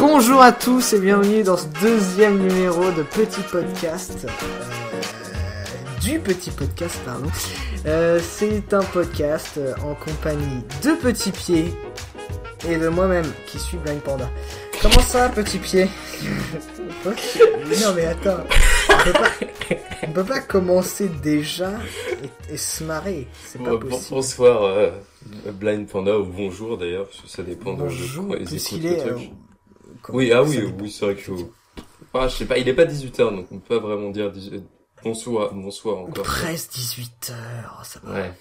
Bonjour à tous et bienvenue dans ce deuxième numéro de Petit Podcast. euh, du Petit Podcast, pardon. Euh, C'est un podcast euh, en compagnie de Petit Pied et de moi-même qui suis Blind Panda. Comment ça, Petit Pied? Non mais attends, on peut pas, on peut pas commencer déjà et, et se marrer, c'est pas Bon- possible. Bonsoir, euh, Blind Panda, ou bonjour d'ailleurs, parce que ça dépend de- Bonjour, de quand ils puisqu'il écoutent est... le euh, truc. Oui, ah oui, oui, c'est vrai que... Ah, je sais pas, il est pas 18h, donc on peut pas vraiment dire 18... bonsoir, bonsoir encore. Presque 18 heures, ça va. Ouais.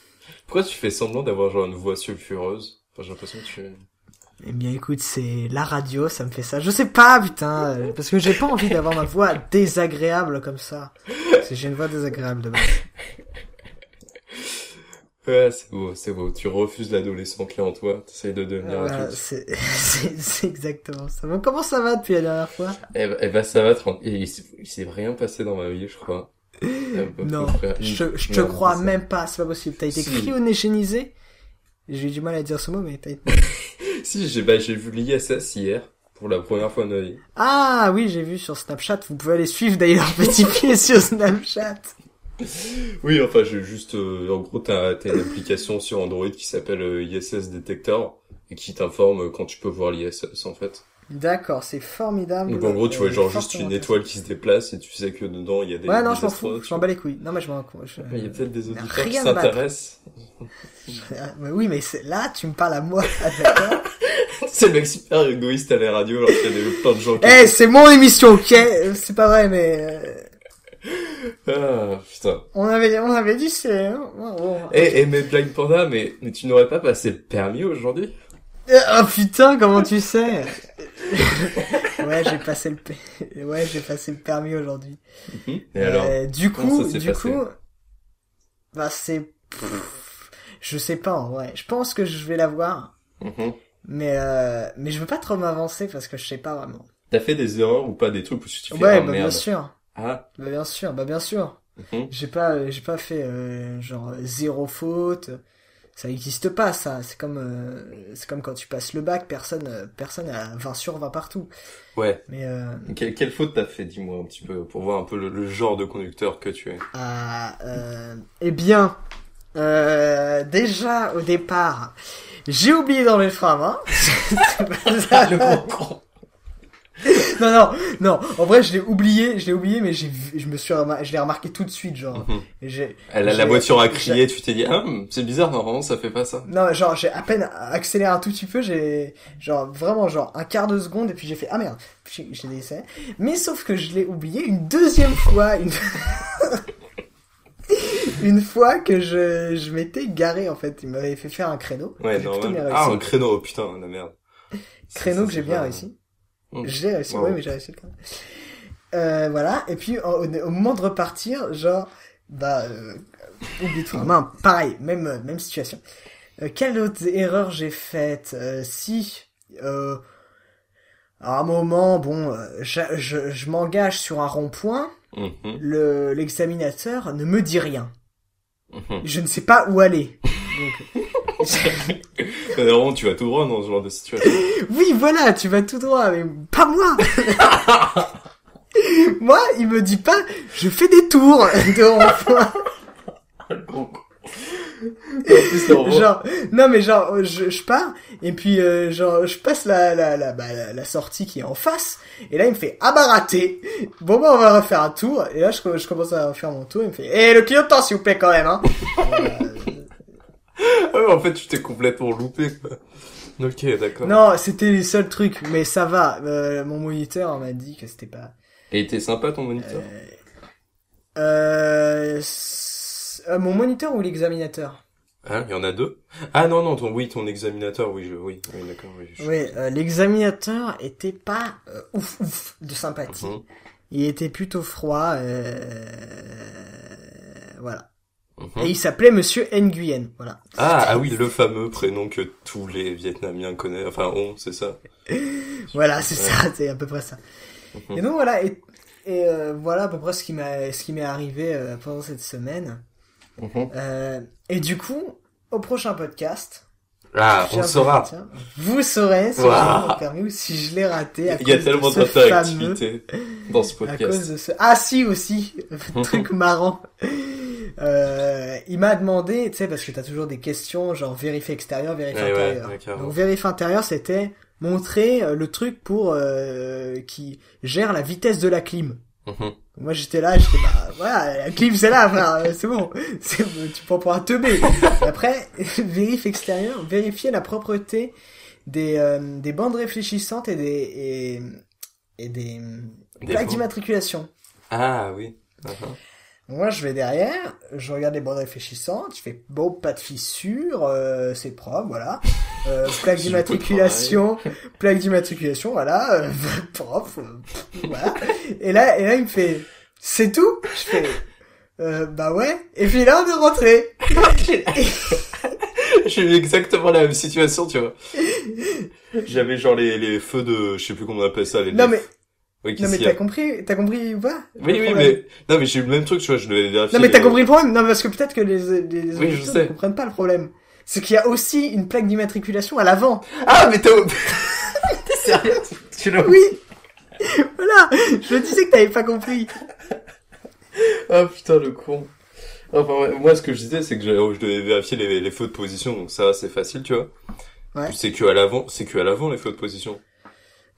Pourquoi tu fais semblant d'avoir genre une voix sulfureuse? Enfin, j'ai l'impression que tu... Eh bien écoute, c'est la radio, ça me fait ça. Je sais pas, putain, euh, parce que j'ai pas envie d'avoir ma voix désagréable comme ça. J'ai une voix désagréable de base. Ouais, c'est beau, c'est beau. Tu refuses l'adolescent qui est en toi, t'essayes de devenir Voilà, adulte. c'est exactement ça. Comment ça va depuis la dernière fois? Eh ben, ben, ça va, tranquille. Il il s'est rien passé dans ma vie, je crois. Non, je, je te crois même pas, c'est pas possible. T'as été Si. cryogénisé? J'ai eu du mal à dire ce mot, mais t'as été... Si, j'ai bah, j'ai vu l'ISS hier, pour la première fois de ma vie. Ah oui, j'ai vu sur Snapchat. Vous pouvez aller suivre d'ailleurs Petit Pied sur Snapchat. Oui, enfin, j'ai juste, euh, en gros, t'as, t'as une application sur Android qui s'appelle euh, ISS Detector et qui t'informe quand tu peux voir l'ISS, en fait. D'accord, c'est formidable. Donc, en gros, tu vois Euh, genre juste une étoile qui se déplace et tu sais que dedans, il y a des, Ouais, non, des je m'en fous, je m'en bats les couilles. Non, mais je m'en je- Il y a peut-être des Mais auditeurs qui s'intéressent. Mais oui, mais c'est- là, tu me parles à moi, ah, d'accord C'est le mec super égoïste à la radio alors qu'il y a des, plein de gens qui... Eh, c'est mon émission, ok C'est pas vrai, mais euh, Ah, putain. on avait, on avait dit c'est. hein, bon. Eh, eh, mais Blind Panda, mais, mais tu n'aurais pas passé le permis aujourd'hui? Oh putain, comment tu sais? Ouais, j'ai passé le, ouais, j'ai passé le permis aujourd'hui. Et alors? Euh, du coup, ça du passé? coup, bah c'est, je sais pas en vrai. Je pense que je vais l'avoir, Mhm. mais euh, mais je veux pas trop m'avancer parce que je sais pas vraiment. T'as fait des erreurs ou pas des trucs où tu te fais, Ouais, ah, bah bien sûr, Ah, bah bien sûr, bah bien sûr. mhm. J'ai pas, euh, j'ai pas fait euh, genre zéro faute. Ça existe pas, ça. C'est comme, euh, c'est comme quand tu passes le bac, personne, euh, personne a 20 sur 20 partout. ouais. Mais euh, Quelle, quelle faute t'as fait, dis-moi un petit peu, pour voir un peu le, le genre de conducteur que tu es. ah, euh, eh bien, euh, déjà au départ, j'ai oublié d'enlever le frein à main. C'est pas ça, le gros con. Non, non, non. En vrai, je l'ai oublié, je l'ai oublié, mais j'ai, je me suis, remar- je l'ai remarqué tout de suite, genre. Et j'ai, Elle, la J'ai- voiture a j'ai- crié, tu t'es dit, ah, c'est bizarre, normalement ça fait pas ça. Non, genre, j'ai à peine accéléré un tout petit peu, j'ai, genre, vraiment, genre, un quart de seconde, et puis j'ai fait, ah merde, l'ai laissé. Mais sauf que je l'ai oublié une deuxième fois, une, une fois que je, je m'étais garé, en fait. Il m'avait fait faire un créneau. Ouais, J'ai. Ah, un créneau, oh, putain, la merde. créneau que j'ai bien réussi. J'ai réussi, Wow. oui, mais j'ai réussi le créneau. Euh, voilà. Et puis, au, au moment de repartir, genre, bah, euh, oublie main. Pareil, même, euh, même situation. Euh, quelle autre erreur j'ai faite? Euh, Si, euh, à un moment, bon, euh, je, je, je m'engage sur un rond-point, Mhm, le l'examinateur ne me dit rien. mhm. Je ne sais pas où aller. Donc, Normalement, tu vas tout droit dans ce genre de situation. oui, voilà, tu vas tout droit, mais pas moi. moi, il me dit pas, je fais des tours de normalement- genre non mais genre je, je pars et puis euh, genre je passe la la la, bah, la la sortie qui est en face et là il me fait ah bah raté bon bah on va refaire un tour et là je, je commence à refaire mon tour il me fait eh le clignotant s'il vous plaît quand même hein en fait, tu t'es complètement loupé. Ok, d'accord. non c'était les seuls trucs mais ça va euh, mon moniteur m'a dit que c'était pas Et t'es sympa, ton moniteur? euh, euh, mon moniteur ou l'examinateur? Hein, il y en a deux? Ah non, non, ton, oui, ton examinateur, oui, je, oui, oui, d'accord, oui. je- oui euh, l'examinateur était pas euh, ouf ouf de sympathie Mhm, Il était plutôt froid, euh... voilà. Mhm. Et il s'appelait Monsieur Nguyen, voilà. Ah, ah oui, le fameux prénom que tous les Vietnamiens connaissent, enfin, ont, c'est ça. Voilà, c'est ça, c'est à peu près ça. Mhm. Et donc voilà, et, et euh, voilà à peu près ce qui m'a, ce qui m'est arrivé euh, pendant cette semaine. Mhm. Euh, et du coup, au prochain podcast, Ah, on saura. Vous saurez si permis ou je l'ai raté à Il y a tellement de d'interactivité dans ce à cause podcast. de ce... Ah si aussi, truc marrant. Euh, il m'a demandé, tu sais, parce que t'as toujours des questions, genre vérif extérieur, vérif Ouais, intérieur. ouais. Donc vérif intérieur, c'était montrer euh, le truc pour euh, qui gère la vitesse de la clim. Mhm. Moi j'étais là, j'étais bah voilà, la clim c'est là, frère, euh, c'est bon, c'est, tu prends pour un teubé. Après, vérif extérieur, vérifier la propreté des euh, des bandes réfléchissantes et des et, et des, Des plaques d'immatriculation. Ah oui. Mhm. Moi, je vais derrière, je regarde les bandes réfléchissantes, je fais bon, pas de fissure, euh, c'est propre, voilà. Euh, plaque d'immatriculation, plaque d'immatriculation, voilà, euh, propre, euh, voilà. Et là, et là, il me fait, c'est tout? Je fais, euh, bah ouais. Et puis là, on est rentré. J'ai eu exactement la même situation, tu vois. J'avais genre les, les feux de, je sais plus comment on appelle ça, les... Non les- mais, Oui, non mais t'as compris, t'as compris ou pas Oui, oui, mais, non, mais j'ai eu le même truc, tu vois, je devais vérifier. Non mais t'as compris le problème Non parce que peut-être que les, les, les Oui, je sais. ne comprennent pas le problème. C'est qu'il y a aussi une plaque d'immatriculation à l'avant. Ah, mais t'as, t'es sérieux? Tu l'as Oui Voilà Je disais que t'avais pas compris. Ah putain le con. Enfin ouais, moi ce que je disais c'est que j'avais- je devais vérifier les, les feux de position donc ça c'est facile tu vois. Ouais. C'est que à l'avant, c'est que à l'avant les feux de position.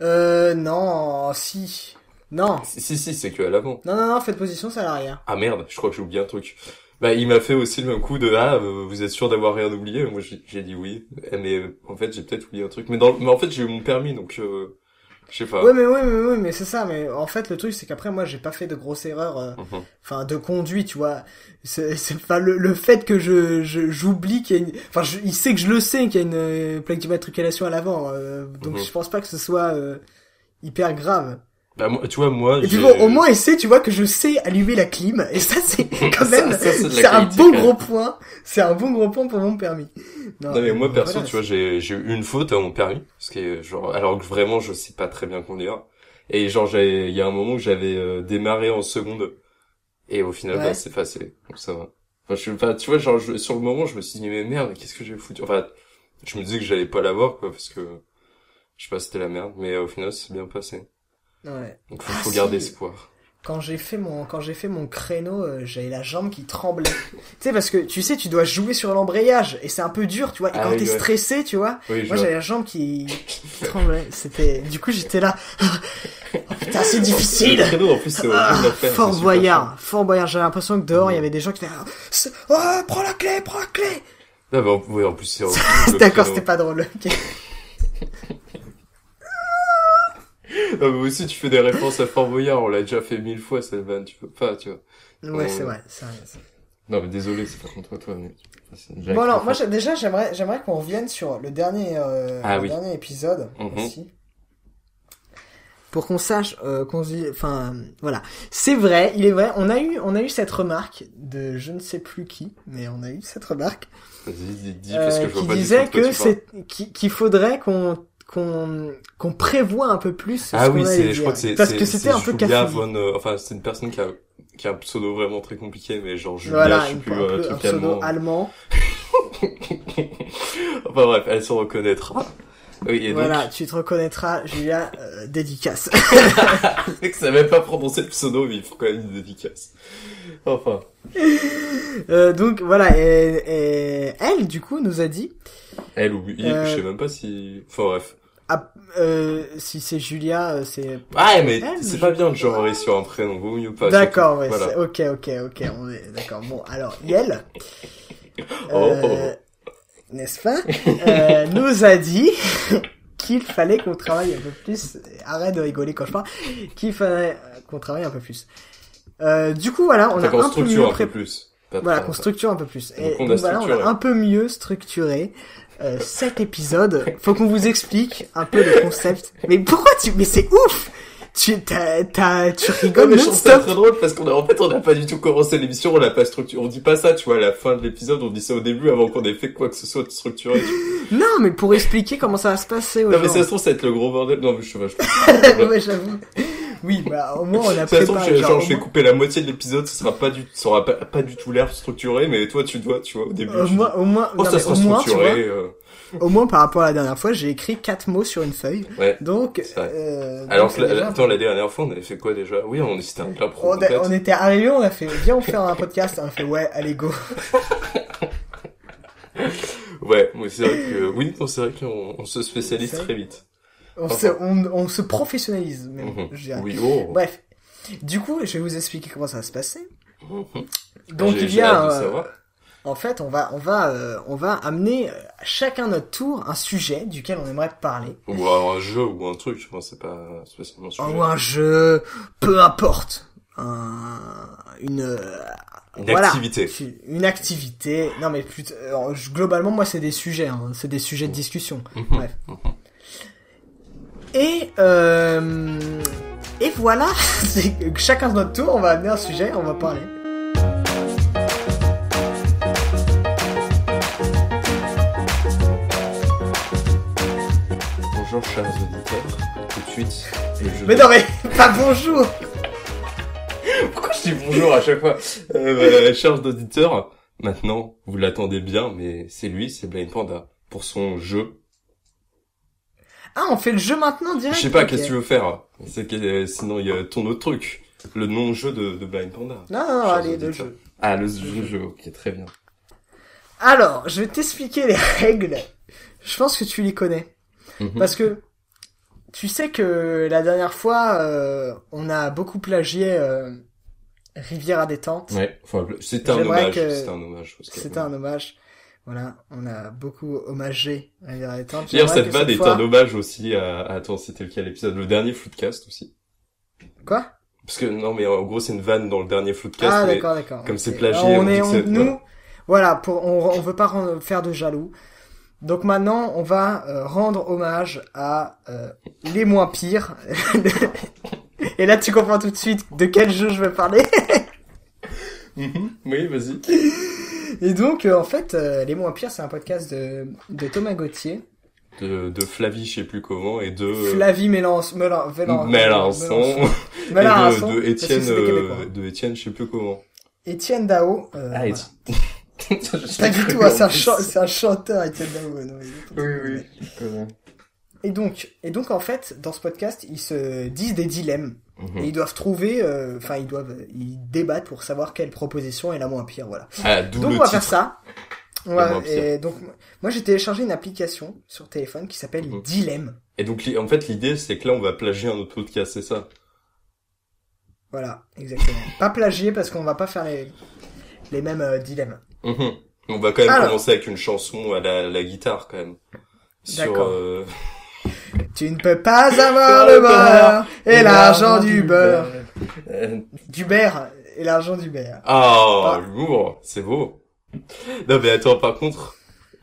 Euh, non, si. Non. Si si, si, c'est que à l'avant. Non, non, non, faites position, c'est à l'arrière. Ah merde, je crois que j'ai oublié un truc. Bah il m'a fait aussi le même coup de ah euh, vous êtes sûr d'avoir rien oublié? Moi j'ai dit oui, mais en fait j'ai peut-être oublié un truc. Mais dans le- mais en fait j'ai eu mon permis donc euh, je sais pas. Ouais, mais ouais, mais ouais, mais c'est ça. Mais en fait, le truc, c'est qu'après, moi, j'ai pas fait de grosses erreurs, euh, Mhm. enfin, de conduite, tu vois. C'est, pas le, le fait que je, je j'oublie qu'il y a une, enfin, je- il sait que je le sais qu'il y a une euh, plaque d'immatriculation à l'avant, euh, donc Mhm. je pense pas que ce soit euh, hyper grave. Bah moi tu vois moi Et puis bon, au moins, il sait, tu vois, que je sais allumer la clim, et ça, c'est quand même, c'est un même. gros point. C'est un bon gros point pour mon permis. Non mais moi perso voilà, tu vois j'ai j'ai eu une faute à mon permis parce que genre alors que vraiment je sais pas très bien conduire et genre j'ai il y a un moment où j'avais euh, démarré en seconde et au final Ouais. bah, c'est facile donc ça va. Enfin je enfin, tu vois genre je- sur le moment je me suis dit mais merde qu'est-ce que j'ai foutu? Enfin je me disais que j'allais pas l'avoir quoi parce que je sais pas c'était la merde mais euh, au final c'est bien passé Ouais. donc faut, Ah, faut si. garder espoir. Quand j'ai fait mon quand j'ai fait mon créneau, euh, j'avais la jambe qui tremblait. tu sais parce que tu sais tu dois jouer sur l'embrayage et c'est un peu dur, tu vois. Et Ah quand oui, t'es ouais. stressé, tu vois. Oui Moi j'avais la jambe qui, qui tremblait. C'était du coup j'étais là. oh putain c'est Le difficile. créneau en plus c'est Ah. Fort Boyard, Fort Boyard. J'avais l'impression que dehors il y Mhm. avait des gens qui étaient Oh, prends la clé, prends la clé. bah, en- oui, en plus c'est D'accord, c'était pas drôle. ok. Ah, mais aussi, tu fais des références à Fort Boyard, on l'a déjà fait mille fois, cette vanne, tu peux pas, tu vois. Ouais, c'est vrai. c'est vrai, c'est vrai. Non, mais désolé, c'est pas contre toi, mais... Bon alors, moi déjà j'aimerais j'aimerais qu'on revienne sur le dernier euh, Ah le oui. dernier épisode Mhm. aussi. Pour qu'on sache euh, qu'on se dit enfin voilà, c'est vrai, il est vrai, on a eu on a eu cette remarque de je ne sais plus qui, mais on a eu cette remarque Vas-y, dis, dis, parce euh, que je vois qui pas disait que c'est qui- qu'il faudrait qu'on qu'on qu'on prévoit un peu plus ce Ah qu'on oui, allait c'est, dire. je crois que c'est, parce c'est- que c'était un peu euh, enfin, c'est une personne qui a, qui a un pseudo vraiment très compliqué, mais genre Julia, Voilà, je sais plus, un, euh, peu- un pseudo allemand. enfin bref, elle se reconnaîtra. Oui, et Voilà, tu te reconnaîtras, Julia, euh, dédicace. mec savait même pas prononcer le pseudo, mais il faut quand même une dédicace. Enfin. Euh, donc voilà, et, et elle du coup nous a dit Elle ou Euh, je sais même pas si, enfin bref. Ah, euh, si c'est Julia, euh, c'est Ah, mais Elle, c'est je- pas bien de genrer sur un prénom, vaut mieux pas. d'accord, ouais, c'est- ok, ok, ok, on est d'accord. Bon, alors Yel, Oh, euh, n'est-ce pas, euh, nous a dit qu'il fallait qu'on travaille un peu plus. Arrête de rigoler quand je parle. Qu'il fallait qu'on travaille un peu plus. Euh, du coup, voilà, on a un peu un peu plus. Voilà, qu'on structure un peu plus. Et Donc, on a donc voilà, on a un peu mieux structuré euh, cet épisode. Faut qu'on vous explique un peu le concept. Mais pourquoi tu... Mais c'est ouf tu, t'as, t'as, tu Non, rigoles mais ça non-stop. très drôle parce qu'on a, en fait, on n'a pas du tout commencé l'émission, on l'a pas structuré. On dit pas ça, tu vois, à la fin de l'épisode, on dit ça au début avant qu'on ait fait quoi que ce soit de structuré. Non, mais pour expliquer comment ça va se passer Non, mais ça se trouve, ça va être le gros bordel. Non, mais je sais pas, je ouais, j'avoue. Oui, bah, au moins, on a De toute façon, préparé. je, genre, je vais couper la moitié de l'épisode, ça sera pas du, ça aura pas, pas du tout l'air structuré, mais toi, tu dois, tu vois, au début, Au tu moins, dis, au moins, oh, non, ça mais sera au moins, structuré, euh, au moins par rapport à la dernière fois, j'ai écrit quatre mots sur une feuille. Ouais. Donc, euh, Alors donc la, déjà- attends, la dernière fois, on avait fait quoi déjà? Oui, on c'était un impro. on, a- on était arrivé, on a fait, viens on fait un podcast, on a fait ouais, allez go. Ouais, c'est vrai que oui, c'est vrai qu'on on se spécialise très vite. On se, on, on se professionnalise même, Mhm. je dirais. Oui, oh. Bref. Du coup, je vais vous expliquer comment ça va se passer. Mhm. Donc il y a, euh, en fait, on va, on va, euh, on va amener euh, chacun notre tour un sujet duquel on aimerait parler. Ou un jeu ou un truc, enfin, c'est pas spécialement un sujet. Ou un jeu, peu importe. Un, une, Une voilà. activité. Une activité. Non mais je- globalement, moi, c'est des sujets. Hein, c'est des sujets de discussion. Mhm. Bref. Et euh, et voilà. C'est que chacun de notre tour, on va amener un sujet, on va parler. Bonjour chers auditeurs, tout de suite. jeu Mais non mais pas bonjour. Pourquoi je dis bonjour à chaque fois euh, bah, Chers auditeurs, maintenant, vous l'attendez bien, mais c'est lui, c'est Blind Panda, pour son jeu. Ah, on fait le jeu maintenant direct. Je sais pas, qu'est-ce que tu veux faire C'est que euh, sinon il y a ton autre truc, le non-jeu de, de Blind Panda. Non, non, non, allez, le jeu. Ah, le jeu, jeu, ok, très bien. Alors, je vais t'expliquer les règles. Je pense que tu les connais. Mhm. Parce que tu sais que la dernière fois, euh, on a beaucoup plagié euh, Rivière à détente. Ouais, enfin, c'était un hommage, que- c'était un hommage. C'était un hommage. Voilà, on a beaucoup hommagé Rivière à détente. D'ailleurs, cette vanne est fois- un hommage aussi à, à- attends, c'était lequel épisode? Le dernier Floodcast aussi. Quoi? Parce que, non, mais en gros, c'est une vanne dans le dernier Floodcast, Ah d'accord, d'accord. comme c'est plagié, on, on dit est, que nous, voilà. voilà, pour, on, on veut pas rendre- faire de jaloux. Donc maintenant, on va euh, rendre hommage à euh, les moins pires. Et là, tu comprends tout de suite de quel jeu je vais parler. Mhm. Oui, vas-y. Et donc, euh, en fait, euh, les moins pires, c'est un podcast de, de Thomas Gauthier, De, de Flavie, je sais plus comment, et de, euh, Flavie Mélenchon, Mélan- Vélan- Mélenchon, et Mélenchon, de, de Étienne, euh, de Étienne, je sais plus comment. Étienne Dao. euh, Ah, voilà. Étienne. Pas du tout, hein, c'est un, c'est un chanteur, Étienne Dao. non, Oui, tout- oui. Et donc, et donc en fait, dans ce podcast, ils se disent des dilemmes Mhm. et ils doivent trouver, euh, enfin ils doivent, ils débattent pour savoir quelle proposition est la moins pire, voilà. Ah, Donc on va titre. faire ça. On va- et donc moi j'ai téléchargé une application sur téléphone qui s'appelle Mhm. Dilemme. Et donc, en fait, l'idée, c'est que là, on va plagier un autre podcast, c'est ça? Voilà, exactement. pas plagier parce qu'on va pas faire les les mêmes euh, dilemmes. Mhm. On va quand même Alors. commencer avec une chanson à la, la guitare, quand même. Sur, D'accord. euh, Tu ne peux pas avoir le beurre et l'argent du beurre, Euh, du beurre et l'argent du beurre. Ah, Ah. l'humour, c'est beau. Non mais attends, par contre,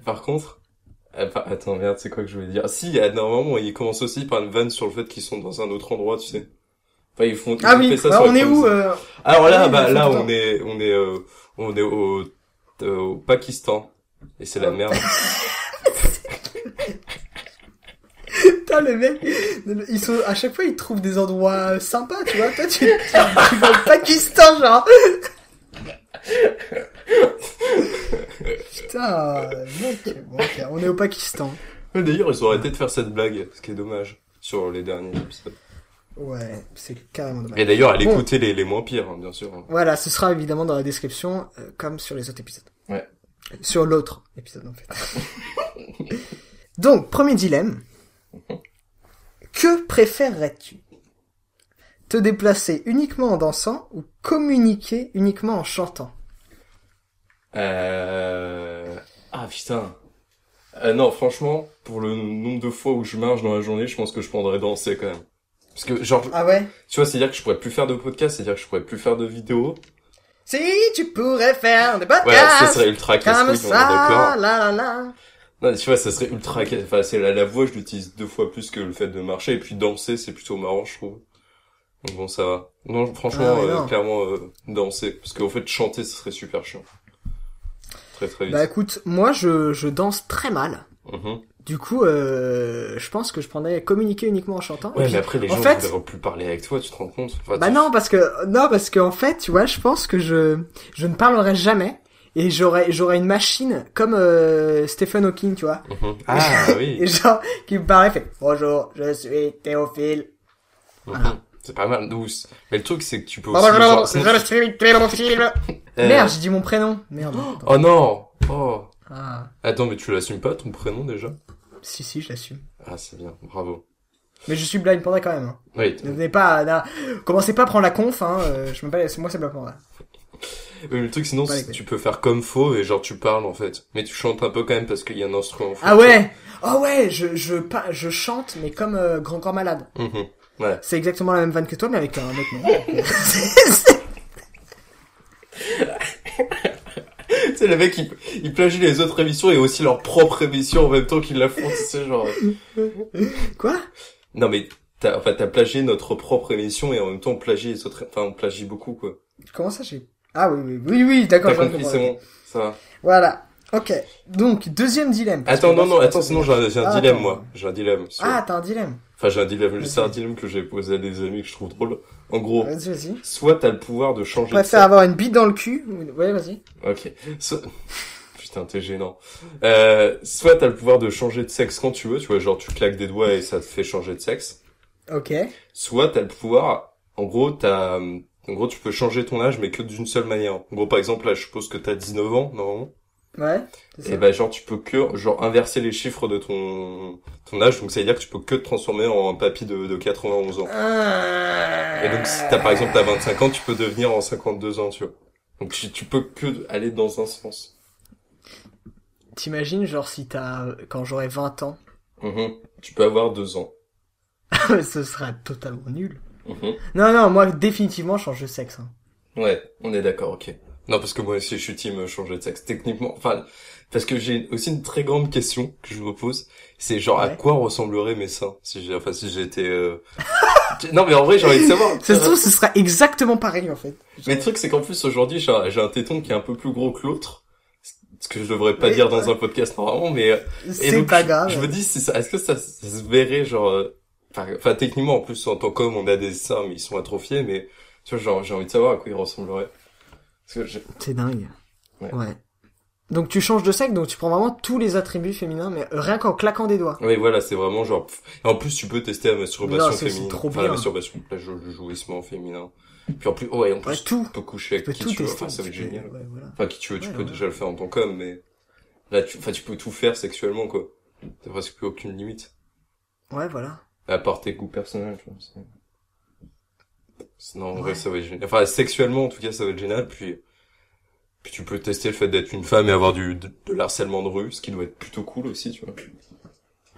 par contre, euh, attends merde, c'est quoi que je voulais dire? Ah, Si, euh, normalement, il commence aussi par une vanne sur le fait qu'ils sont dans un autre endroit, tu sais. Enfin, ils font. ils Ah oui, ça bah, sur on est où euh, Alors là, oui, bah ils là, font tout on est, on est, euh, on est au, euh, au Pakistan et c'est la Oh. merde. Putain, le mec, ils sont, à chaque fois, ils trouvent des endroits sympas, tu vois. Toi, tu, tu, tu vas au Pakistan, genre. Putain, mec. Bon, on est au Pakistan. D'ailleurs, ils ont arrêté de faire cette blague, ce qui est dommage sur les derniers épisodes. Ouais, c'est carrément dommage. Et d'ailleurs, allez Bon. écouter les, les moins pires, hein, bien sûr. Voilà, ce sera évidemment dans la description, euh, comme sur les autres épisodes. Ouais. Sur l'autre épisode, en fait. Donc, premier dilemme. Que préférerais-tu? Te déplacer uniquement en dansant ou communiquer uniquement en chantant? Euh... Ah putain. Euh, non, franchement, pour le nombre de fois où je marche dans la journée, je pense que je prendrais danser quand même. Parce que, genre, Ah ouais? tu vois, c'est-à-dire que je pourrais plus faire de podcast, c'est-à-dire que je pourrais plus faire de vidéos. Si tu pourrais faire des Ouais, ça podcasts serait ultra casse-couille, on est d'accord. ça, la la la. Non, tu vois, ça serait ultra Enfin, c'est la, la voix, je l'utilise deux fois plus que le fait de marcher, et puis danser, c'est plutôt marrant, je trouve. Donc bon, ça va. Non, franchement, Ah, euh, clairement, euh, danser. Parce qu'en fait, chanter, ce serait super chiant. Très très vite. Bah écoute, moi je, je danse très mal. Mhm. Du coup, euh, je pense que je prendrais communiquer uniquement en chantant. Ouais, puis, mais après, les en gens fait- ne voudront plus parler avec toi, tu te rends compte? Enfin, Bah non, parce que non, parce qu'en fait, tu vois, je pense que je je ne parlerai jamais et j'aurais j'aurais une machine comme euh, Stephen Hawking, tu vois. Mhm. Ah oui. Et genre qui me paraît fait bonjour, je suis Théophile. Mhm. C'est pas mal douce. Mais le truc c'est que tu peux aussi. Bonjour, genre, je suis Théophile. Euh, Merde, j'ai dit mon prénom. Merde. Attends. Oh non. Oh. Ah, Attends, mais tu l'assumes pas ton prénom déjà? Si si, je l'assume. Ah c'est bien, bravo. Mais je suis blind panda quand même. Hein. Oui. Ne venez pas, là, commencez pas à prendre la conf. Hein. euh, Je m'appelle, c'est moi c'est blind panda. Mais le truc sinon c'est que tu peux faire comme faux et genre tu parles en fait. Mais tu chantes un peu quand même parce qu'il y a un instrument. faux, Ah tu ouais. Ah ouais, je je je chante mais comme euh, grand corps malade. vois. Mhm. Ouais. C'est exactement la même vanne que toi, mais avec un autre nom. tu sais, les mecs, ils, ils plagient les autres émissions et aussi leur propre émission en même temps qu'ils la font, tu sais, genre... Quoi? Non, mais t'as, enfin, t'as plagié notre propre émission et en même temps, on plagie les autres, enfin, on plagie beaucoup, quoi. Comment ça j'ai Ah oui oui oui oui, d'accord. T'as de compris, c'est bon, ça va. Voilà. Ok. Donc deuxième dilemme. Attends, non, non, attends, sinon j'ai un, j'ai un Ah, dilemme, attends. moi. J'ai un dilemme. sur- Ah, t'as un dilemme. Enfin, j'ai un dilemme, c'est un dilemme que j'ai posé à des amis que je trouve drôle. En gros, Vas-y vas-y. soit t'as le pouvoir de changer de préfère sexe. avoir une bite dans le cul. ou- Ouais vas-y. Ok. So- Putain, t'es gênant. Euh, soit t'as le pouvoir de changer de sexe quand tu veux, tu vois, genre tu claques des doigts et ça te fait changer de sexe. Ok. Soit t'as le pouvoir, en gros, t'as, en gros, tu peux changer ton âge, mais que d'une seule manière. En gros, par exemple, là, je suppose que t'as 19 ans, normalement. Ouais. Et ben, genre, tu peux que, genre, inverser les chiffres de ton, ton âge, donc ça veut dire que tu peux que te transformer en un papy de, de 91 ans. Ah. Et donc, si t'as, par exemple, t'as 25 ans, tu peux devenir en 52 ans, tu vois. Donc, tu, tu peux que aller dans un sens. T'imagines genre si t'as quand j'aurai 20 ans, Mhm. Tu peux avoir deux ans. ce sera totalement nul. Mhm. Non non, moi définitivement je change de sexe. hein. Ouais, on est d'accord, ok. Non, parce que moi aussi, je suis team changer de sexe. Techniquement, enfin, parce que j'ai aussi une très grande question que je me pose. C'est genre, à quoi ressembleraient mes seins si j'ai, enfin, si j'étais, euh... non, mais en vrai, j'ai envie de savoir. Ça se trouve ce sera exactement pareil en fait. Mais le truc, c'est qu'en plus, aujourd'hui, j'ai un, téton qui est un peu plus gros que l'autre. Ce que je devrais pas Oui, dire dans ouais. un podcast normalement, mais, euh, et C'est donc, pas je- grave. Je me dis, si est-ce que ça, ça se verrait, genre, euh, enfin, enfin, techniquement, en plus, en tant qu'homme, on a des seins, mais ils sont atrophiés, mais, tu vois, genre, j'ai envie de savoir à quoi ils ressembleraient. C'est dingue. Ouais. Ouais. Donc tu changes de sexe, donc tu prends vraiment tous les attributs féminins, mais rien qu'en claquant des doigts. Oui, voilà, c'est vraiment genre. Et en plus, tu peux tester la masturbation Non, féminine. trop enfin, la bien. masturbation, la jou- le jouissement féminin. Puis en plus, ouais, en plus, Ouais, tout. tu peux coucher Tu avec peux qui tout tu veux. Enfin, ça va être tu génial. ouais, voilà. Enfin, qui tu veux, tu peux déjà le faire en tant qu'homme, mais là, tu, enfin, tu peux tout faire sexuellement, quoi. T'as presque plus aucune limite. Ouais, voilà. À part tes goûts personnels, tu vois. c'est- Sinon, en vrai, ça va être génial. Enfin, sexuellement, en tout cas, ça va être génial. Puis, puis tu peux tester le fait d'être une femme et avoir du, de, de l'harcèlement de rue, ce qui doit être plutôt cool aussi, tu vois.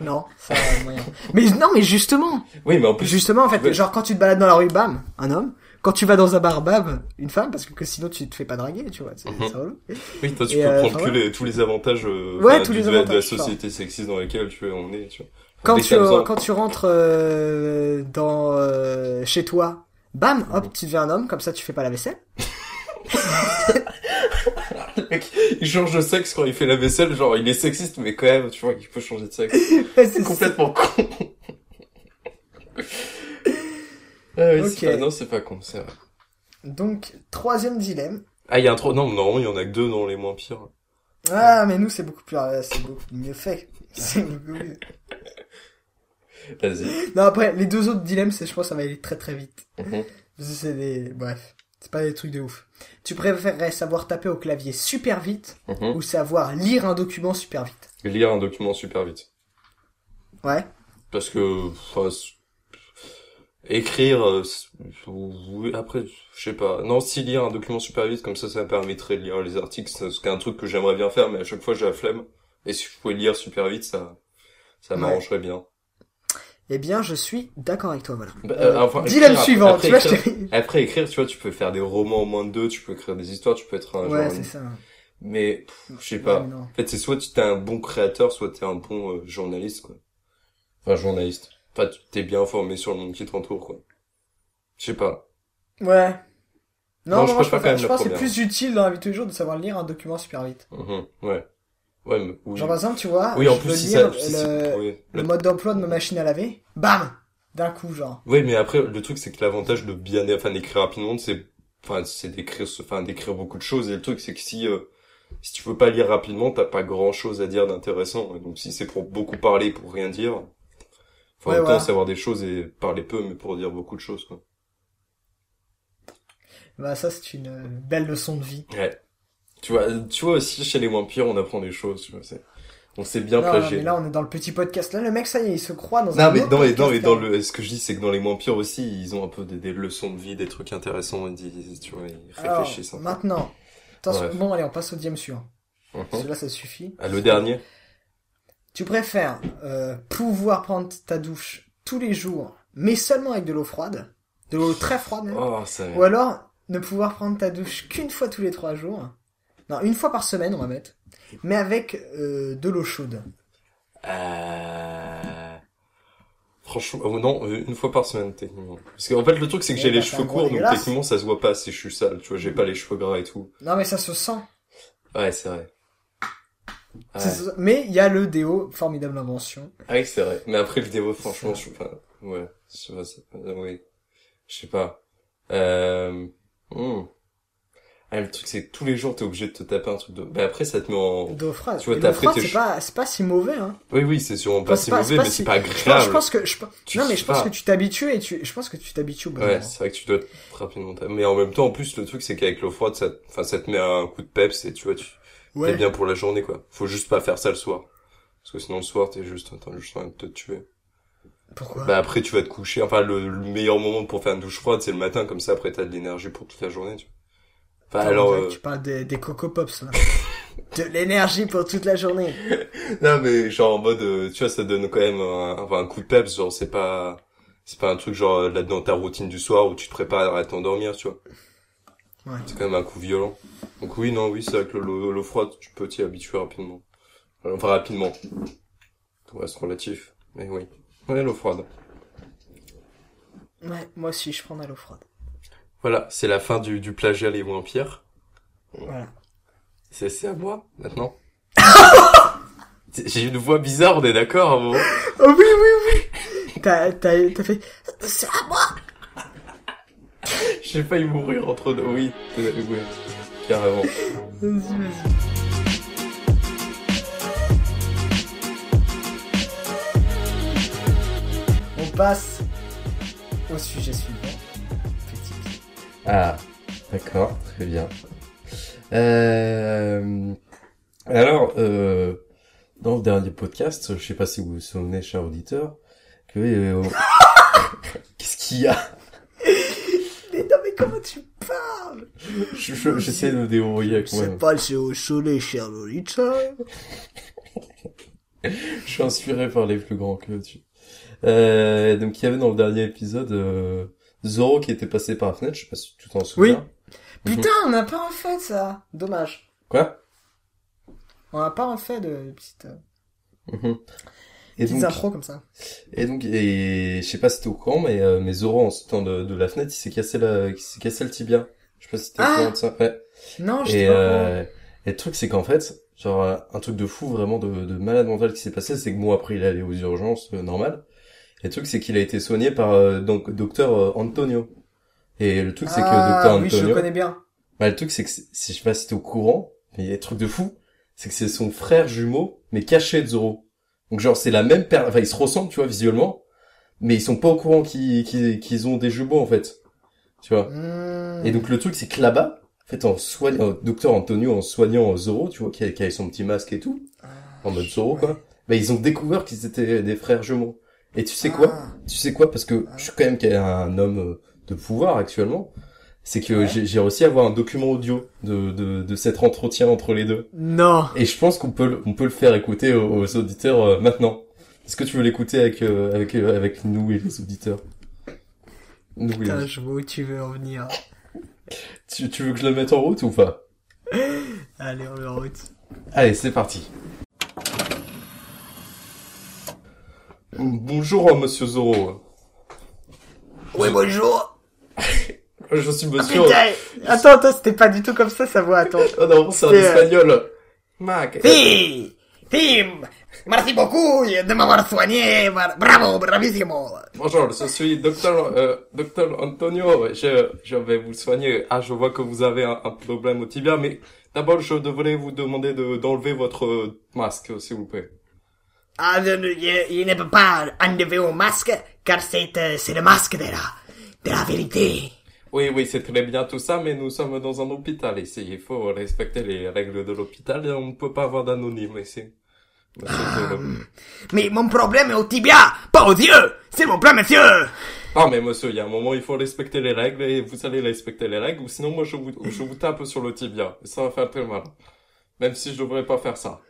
Non, ça moyen. mais non, mais justement, Oui, mais en plus, justement en fait, Ouais. genre quand tu te balades dans la rue, bam, un homme. Quand tu vas dans un bar, bam, une femme, parce que, que sinon tu te fais pas draguer, tu vois. C'est c'est relou. Oui, toi, tu Et, peux euh, prendre enfin, que ouais. les, tous les avantages euh, Ouais, tous les de, la- de la avantages, société sexiste dans laquelle tu es, on est, tu vois. Quand tu, quand tu rentres euh, dans euh, chez toi, bam, hop, tu deviens un homme, comme ça tu fais pas la vaisselle. Il change de sexe quand il fait la vaisselle, genre, il est sexiste, mais quand même, tu vois, qu'il peut changer de sexe. c'est complètement con. ah oui, c'est pas, non, c'est pas con, c'est vrai. Donc, troisième dilemme. Ah, il y a un trop, non, normalement, il y en a que deux dans les moins pires. Ah, mais nous, c'est beaucoup plus, euh, c'est beaucoup mieux fait. C'est beaucoup mieux. Vas-y. Non, après, les deux autres dilemmes, c'est, je pense, ça va aller très très vite. Mhm. Que c'est des, bref. C'est pas des trucs de ouf. Tu préférerais savoir taper au clavier super vite Mhm. ou savoir lire un document super vite? Lire un document super vite. Ouais. Parce que, enfin, écrire, euh, oui, après, je sais pas. Non, si lire un document super vite, comme ça, ça me permettrait de lire les articles, c'est c'est un truc que j'aimerais bien faire, mais à chaque fois, j'ai la flemme. Et si je pouvais lire super vite, ça, ça Ouais. m'arrangerait bien. Eh bien, je suis d'accord avec toi, voilà. Bah, Euh, euh, enfin, dilemme écrire, suivant. après tu vois, écrire- Après, écrire, tu vois, tu peux faire des romans en moins de deux, tu peux écrire des histoires, tu peux être un Ouais, genre... c'est ça. Mais, pff, je sais pas. En fait, c'est soit tu t'es un bon créateur, soit t'es un bon euh, journaliste, quoi. Enfin, journaliste. Enfin, tu t'es bien informé sur le monde qui t'entoure, quoi. Je sais pas. Ouais. Non, Non, je moi, je, préfère quand même je pense que c'est plus utile dans la vie de tous les jours de savoir lire un document super vite. Mhm, Ouais. Ouais, mais oui. Genre, par exemple, tu vois, oui, en je plus, veux si lire ça, si le, oui. mode d'emploi de ma machine à laver. Bam! D'un coup, genre. Oui, mais après, le truc, c'est que l'avantage de bien, enfin, d'écrire rapidement, c'est, enfin, c'est d'écrire, enfin, d'écrire beaucoup de choses. Et le truc, c'est que si, euh, si tu peux pas lire rapidement, t'as pas grand chose à dire d'intéressant. Donc si c'est pour beaucoup parler, pour rien dire, faut en même temps savoir des choses et parler peu, mais pour dire beaucoup de choses, quoi. Bah ça c'est une euh, belle leçon de vie. Ouais. Tu vois, tu vois aussi chez les vampires, on apprend des choses, tu vois. c'est- On s'est bien Non, non, plagié. mais là on est dans le petit podcast. Là le mec ça y est, il se croit dans Non, un mais autre les, podcast, dans, les, dans là. le, ce que je dis, c'est que dans les vampires aussi, ils ont un peu des, des leçons de vie, des trucs intéressants, ils disent, tu vois, ils Alors, réfléchissent. peu. maintenant. Attention, Bref. bon allez, on passe au dième suivant. Mhm. Celui-là ça suffit. Ah, le dernier Tu préfères euh, pouvoir prendre ta douche tous les jours, mais seulement avec de l'eau froide, de l'eau très froide même, Oh, ça... ou alors ne pouvoir prendre ta douche qu'une fois tous les trois jours, non une fois par semaine on va mettre, mais avec euh, de l'eau chaude. Euh... Franchement, oh, non, euh, une fois par semaine, techniquement. Parce qu'en fait, le truc, c'est que Eh j'ai bah, les cheveux courts, donc techniquement, ça se voit pas si je suis sale, tu vois, j'ai pas les cheveux gras et tout. Non mais ça se sent. Ouais, c'est vrai. Ouais. Se. Mais il y a le déo, formidable invention. Ah oui, c'est vrai. Mais après, le déo, franchement, je suis pas... Ouais, je sais pas, oui. Je sais pas. Euh... hmm. Ah, le truc, c'est que tous les jours, t'es obligé de te taper un truc de... Bah après, ça te met en... Tu vois, t'as tes c'est pas, c'est pas si mauvais hein. Oui, oui, c'est sûrement pas Enfin, si pas- mauvais, pas mais si- c'est pas grave. je pense que je, Tu non mais je pense pas. que tu t'habitues et tu, je pense que tu t'habitues au d'un Ouais, c'est vrai que tu dois te rapidement. Mais en même temps, en plus, le truc, c'est qu'avec l'eau froide, ça, enfin, ça te met un coup de peps et tu vois, tu, Ouais. t'es bien pour la journée, quoi. Faut juste pas faire ça le soir. Parce que sinon, le soir, t'es juste, t'as juste envie de te tuer. Pourquoi? Bah, après, tu vas te coucher. Enfin, le, le meilleur moment pour faire une douche froide, c'est le matin, comme ça, après, t'as de l'énergie pour toute la journée, tu vois. Enfin, Attends, alors, euh, Tu parles des, des Coco Pops, là. de l'énergie pour toute la journée. non, mais genre, en mode, euh, tu vois, ça donne quand même un, un coup de peps, genre, c'est pas, c'est pas un truc genre, là, dans ta routine du soir où tu te prépares à t'endormir, tu vois. Ouais. C'est quand même un coup violent. Donc oui, non, oui, c'est vrai que l'eau l'eau froide, tu peux t'y habituer rapidement. Enfin, rapidement. Tout reste relatif. Mais oui. Ouais, l'eau froide. Ouais, moi aussi, je prends de l'eau froide. Voilà, c'est la fin du, du plagiat les vampires. Voilà. C'est, à moi, maintenant. J'ai une voix bizarre, on est d'accord, à un moment Oh oui, oui, oui T'as, t'as, t'as fait... C'est à moi J'ai failli mourir entre deux. Oui, oui, carrément. Vas-y, vas-y. On passe au sujet suivant. Ah, d'accord, très bien. Euh, alors, euh, dans le dernier podcast, je sais pas si vous vous souvenez, cher auditeur, que euh, qu'est-ce qu'il y a? Mais non, mais comment tu parles? Je- je- J'essaie de me débrouiller avec moi. pas le au soleil, cher Lolita. Je suis inspiré par les plus grands que tu. Euh, donc il y avait dans le dernier épisode euh, Zoro qui était passé par la fenêtre, je sais pas si tu t'en souviens. Putain, on n'a pas refait ça. Dommage. Quoi? On n'a pas refait de petites, euh, Mhm. Et petites donc, comme ça. et donc, et je sais pas si t'es au courant, mais, euh, mais Zoro en sautant de, de la fenêtre, il s'est cassé la, il s'est cassé le tibia. Je sais pas si t'es au Ah courant de ça. Ouais. Non, je Et, sais pas. euh, et le truc, c'est qu'en fait, genre, euh, un truc de fou, vraiment de, de malade mental qui s'est passé, c'est que bon, après, il est allé aux urgences, euh, normal. Et le truc, c'est qu'il a été soigné par, euh, donc, docteur euh, Antonio. Et le truc, c'est que ah, docteur oui, je le Antonio, connais bien. bah, le truc, c'est que, si je sais pas si t'es au courant, mais il y a un truc de fou, c'est que c'est son frère jumeau, mais caché de Zoro. Donc, genre, c'est la même paire, enfin, ils se ressemblent, tu vois, visuellement, mais ils sont pas au courant qu'ils, qu'ils, qu'ils ont des jumeaux, en fait. Tu vois? Hmm. Et donc le truc c'est que là-bas, en fait en soignant, docteur Antonio en soignant Zoro, tu vois, qui avait, son petit masque et tout, en mode Zoro ouais. quoi, bah ils ont découvert qu'ils étaient des frères jumeaux. Et tu sais quoi? Ah. Tu sais quoi? Parce que je suis quand même un homme euh, de pouvoir actuellement. C'est que Ouais. j'ai réussi à avoir un document audio de, de, de cet entretien entre les deux. Non. Et je pense qu'on peut, le- on peut le faire écouter aux, aux auditeurs euh, maintenant. Est-ce que tu veux l'écouter avec, euh, avec, euh, avec nous et les auditeurs? Nous et les Putain, je vois où tu veux en venir. Tu, tu veux que je le mette en route ou pas? Allez, on le route. Allez, c'est parti. Bonjour, monsieur Zoro. Ouais, bonjour. Je suis Ah, monsieur... putain. Attends, attends, c'était pas du tout comme ça, sa voix, attends. Oh non, c'est en euh, espagnol. Mac. Fi, Fim, Merci beaucoup de m'avoir soigné. Bravo, bravissimo. Bonjour, je suis docteur, euh, docteur Antonio. Je, je vais vous soigner. Ah, je vois que vous avez un, un problème au tibia, mais d'abord, je devrais vous demander de, d'enlever votre masque, s'il vous plaît. Ah, je ne peux pas enlever mon masque, car c'est, c'est le masque de la, de la vérité. Oui, oui, c'est très bien tout ça, mais nous sommes dans un hôpital ici. Il faut respecter les règles de l'hôpital et on ne peut pas avoir d'anonyme ici. Monsieur Zoro. Mais mon problème est au tibia, pas aux yeux. S'il vous plaît, monsieur. Non, mais monsieur, il y a un moment, il faut respecter les règles et vous allez respecter les règles ou sinon moi je vous, je vous tape sur le tibia. Et ça va faire très mal. Même si je devrais pas faire ça.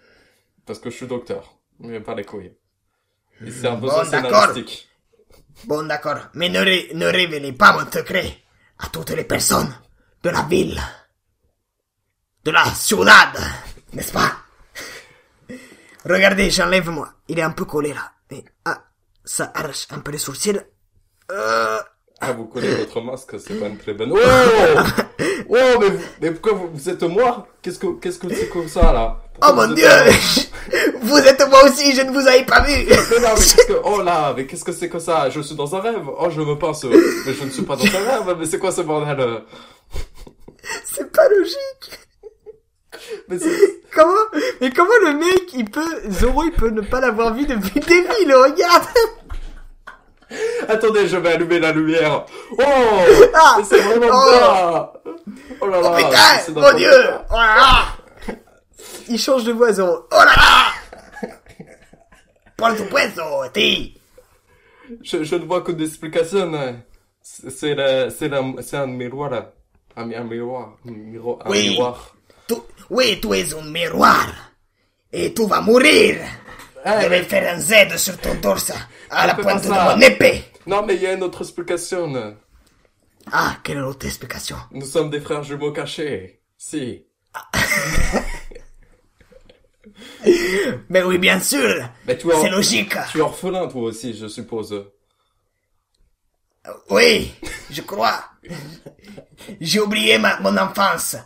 Parce que je suis docteur. Mais pas les couilles. C'est un besoin Bon, d'accord. Bon, d'accord, mais ne, ré- ne révélez pas mon secret à toutes les personnes de la ville, de la ciudad, n'est-ce pas? Regardez, j'enlève moi. Il est un peu collé là. Mais, ah, ça arrache un peu les sourcils. Euh, Ah, vous collez votre masque, c'est pas une très bonne... Oh Oh, mais, vous, mais pourquoi vous, vous êtes moi? Qu'est-ce que, qu'est-ce que c'est comme ça, là? Oh mon vous dieu êtes- Vous êtes moi aussi, je ne vous avais pas vu Mais non, mais qu'est-ce que... Oh là, mais qu'est-ce que c'est que ça? Je suis dans un rêve. Oh, je me pense. Mais je ne suis pas dans un rêve. Mais c'est quoi ce bordel? C'est pas logique Mais. Comment Mais comment le mec, il peut... Zoro, il peut ne pas l'avoir vu depuis le début, il le regarde Attendez, je vais allumer la lumière. Oh Ah c'est vraiment Oh Oh là là Oh putain c'est dans Mon dieu Oh là là Il change de voix, Zoro. Oh là là Por supuesto, ti Je, je ne vois que des explications. hein. C'est la, c'est la, c'est un miroir. là. Un, un miroir. Un, miro- un Oui. miroir. Tu... Oui, tu es un miroir. Et tu vas mourir. Ah, Je vais faire un Z sur ton torse, à la pointe de mon épée. Non, mais il y a une autre explication. Ah, quelle est l'autre explication? Nous sommes des frères jumeaux cachés. Si. Mais oui, bien sûr Mais tu es, C'est logique tu es orphelin, toi aussi, je suppose. Oui, je crois. J'ai oublié ma, mon enfance.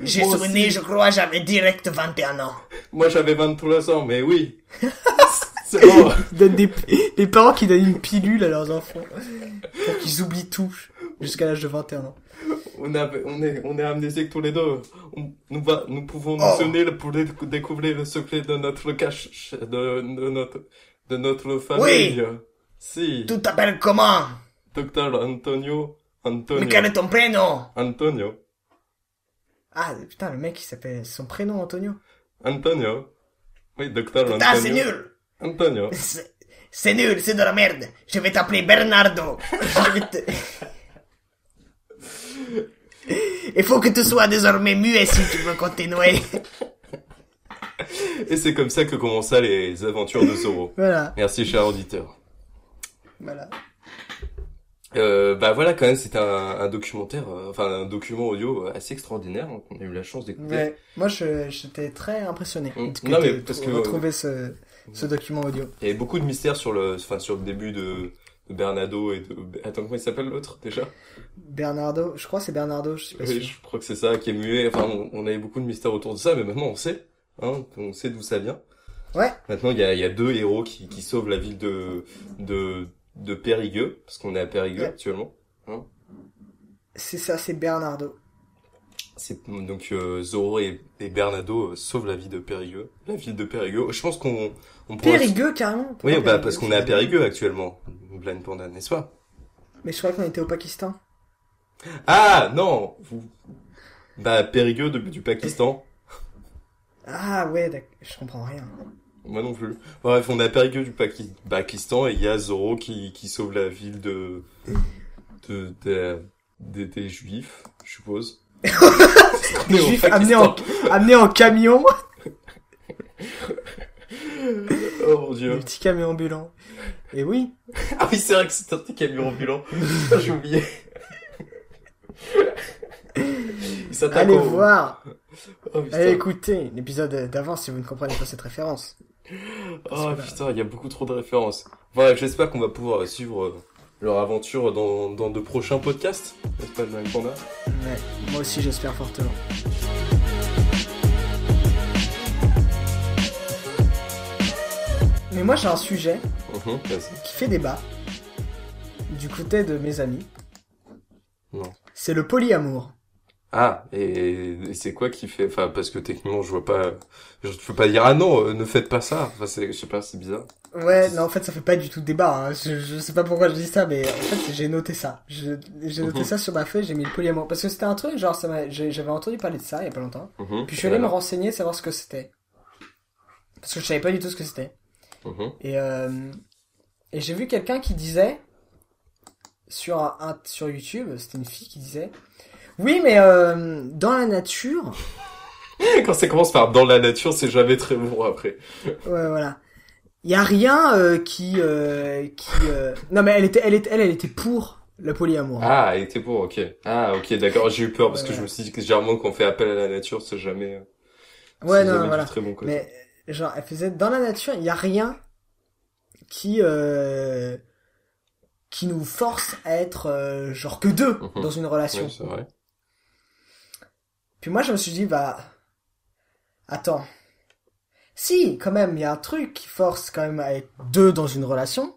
J'ai souvenir, je crois, j'avais direct 21 ans. Moi, j'avais 23 ans, mais oui. C'est bon. des, les parents qui donnent une pilule à leurs enfants pour qu'ils oublient tout jusqu'à l'âge de 21 ans. On, a, on est, on est amnésiques tous les deux. On- nous, va, nous pouvons Oh. nous unir pour dé- découvrir le secret de notre cache, de, de notre, de notre famille. Si. Tu t'appelles comment? Docteur Antonio. Antonio. Mais quel est ton prénom? Antonio. Ah putain, le mec il s'appelle son prénom Antonio. Antonio. Oui, docteur Antonio. Putain, c'est nul Antonio. C'est nul, c'est de la merde. Je vais t'appeler Bernardo. Je vais te... Il faut que tu sois désormais muet si tu veux continuer. Et c'est comme ça que commençaient les aventures de Zoro. Voilà, Merci, cher auditeur. voilà. Euh, bah voilà, quand même, c'était un, un documentaire, euh, enfin un document audio assez extraordinaire hein, qu'on a eu la chance d'écouter. Ouais, moi j'étais très impressionné Mm. que Non, mais parce que- retrouvé ce, ce document audio. Il y avait beaucoup de mystères sur le, enfin sur le début de, de Bernardo et de, attends comment il s'appelle l'autre déjà? Bernardo, je crois que c'est Bernardo, je suis pas Oui, sûr. je crois que c'est ça qui est muet. Enfin, on, on avait beaucoup de mystères autour de ça, mais maintenant on sait, hein, on sait d'où ça vient. Ouais, Maintenant, il y a, y a deux héros qui, qui sauvent la ville de de de Périgueux, parce qu'on est à Périgueux Ouais. actuellement. c'est ça, c'est Bernardo. C'est donc euh, Zoro et, et Bernardo euh, sauvent la ville de Périgueux, la ville de Périgueux. Je pense qu'on on pourrait- Périgueux carrément Oui, bah parce qu'on est à Périgueux actuellement, Blind Panda, n'est-ce pas? Mais je croyais qu'on était au Pakistan. Ah non, vous... bah Périgueux de- du Pakistan. Ah ouais, d'accord, je comprends rien. Moi non plus. Bref, on à Périgueux du Paki- Pakistan et il y a Zoro qui, qui sauve la ville de de, de- de- des juifs, je suppose. On est au Juif Pakistan. amené en, amené en camion, Oh mon le dieu. petit camion ambulant. Et oui, Ah oui, c'est vrai que c'est un petit camion ambulant. J'ai oublié. Allez au- voir, Oh allez écouter l'épisode d'avant si vous ne comprenez pas cette référence. Oh putain, il y a beaucoup trop de références. Voilà, j'espère qu'on va pouvoir suivre euh, leur aventure dans, dans de prochains podcasts. N'est-ce pas, Panda Ouais, moi aussi j'espère fortement. Mais moi j'ai un sujet Mhm, qui fait débat du côté de mes amis. Non. C'est le polyamour. Ah, et, et c'est quoi qui fait, enfin, parce que techniquement, je vois pas, je peux pas dire, ah non, euh, ne faites pas ça. Enfin, c'est, je sais pas, c'est bizarre. Ouais, non, en fait, ça fait pas du tout débat. Hein. Je, je sais pas pourquoi je dis ça, mais en fait, j'ai noté ça. J'ai noté Mhm. ça sur ma feuille, j'ai mis le polyamour. Parce que c'était un truc, genre, ça j'avais entendu parler de ça il y a pas longtemps. Mhm, Puis je suis allé me renseigner, savoir ce que c'était. Parce que je savais pas du tout ce que c'était. Mhm. Et, euh, et j'ai vu quelqu'un qui disait, sur, un, un- sur YouTube, c'était une fille qui disait, oui, mais euh, dans la nature, Quand ça commence par dans la nature, c'est jamais très bon après. Ouais, voilà. Il y a rien euh, qui euh, qui euh, non mais elle était elle était elle, elle était pour le polyamour. Ah, elle était pour, ok. Ah, ok, d'accord, j'ai eu peur parce que Ouais. je me suis dit que généralement quand on fait appel à la nature, c'est jamais, ouais c'est non jamais du voilà. très bon côté. Mais genre elle faisait dans la nature, il y a rien qui euh, qui nous force à être euh, genre que deux Mhm. dans une relation. Ouais, c'est vrai. Puis moi je me suis dit bah attends. Si, quand même, il y a un truc qui force quand même à être deux dans une relation.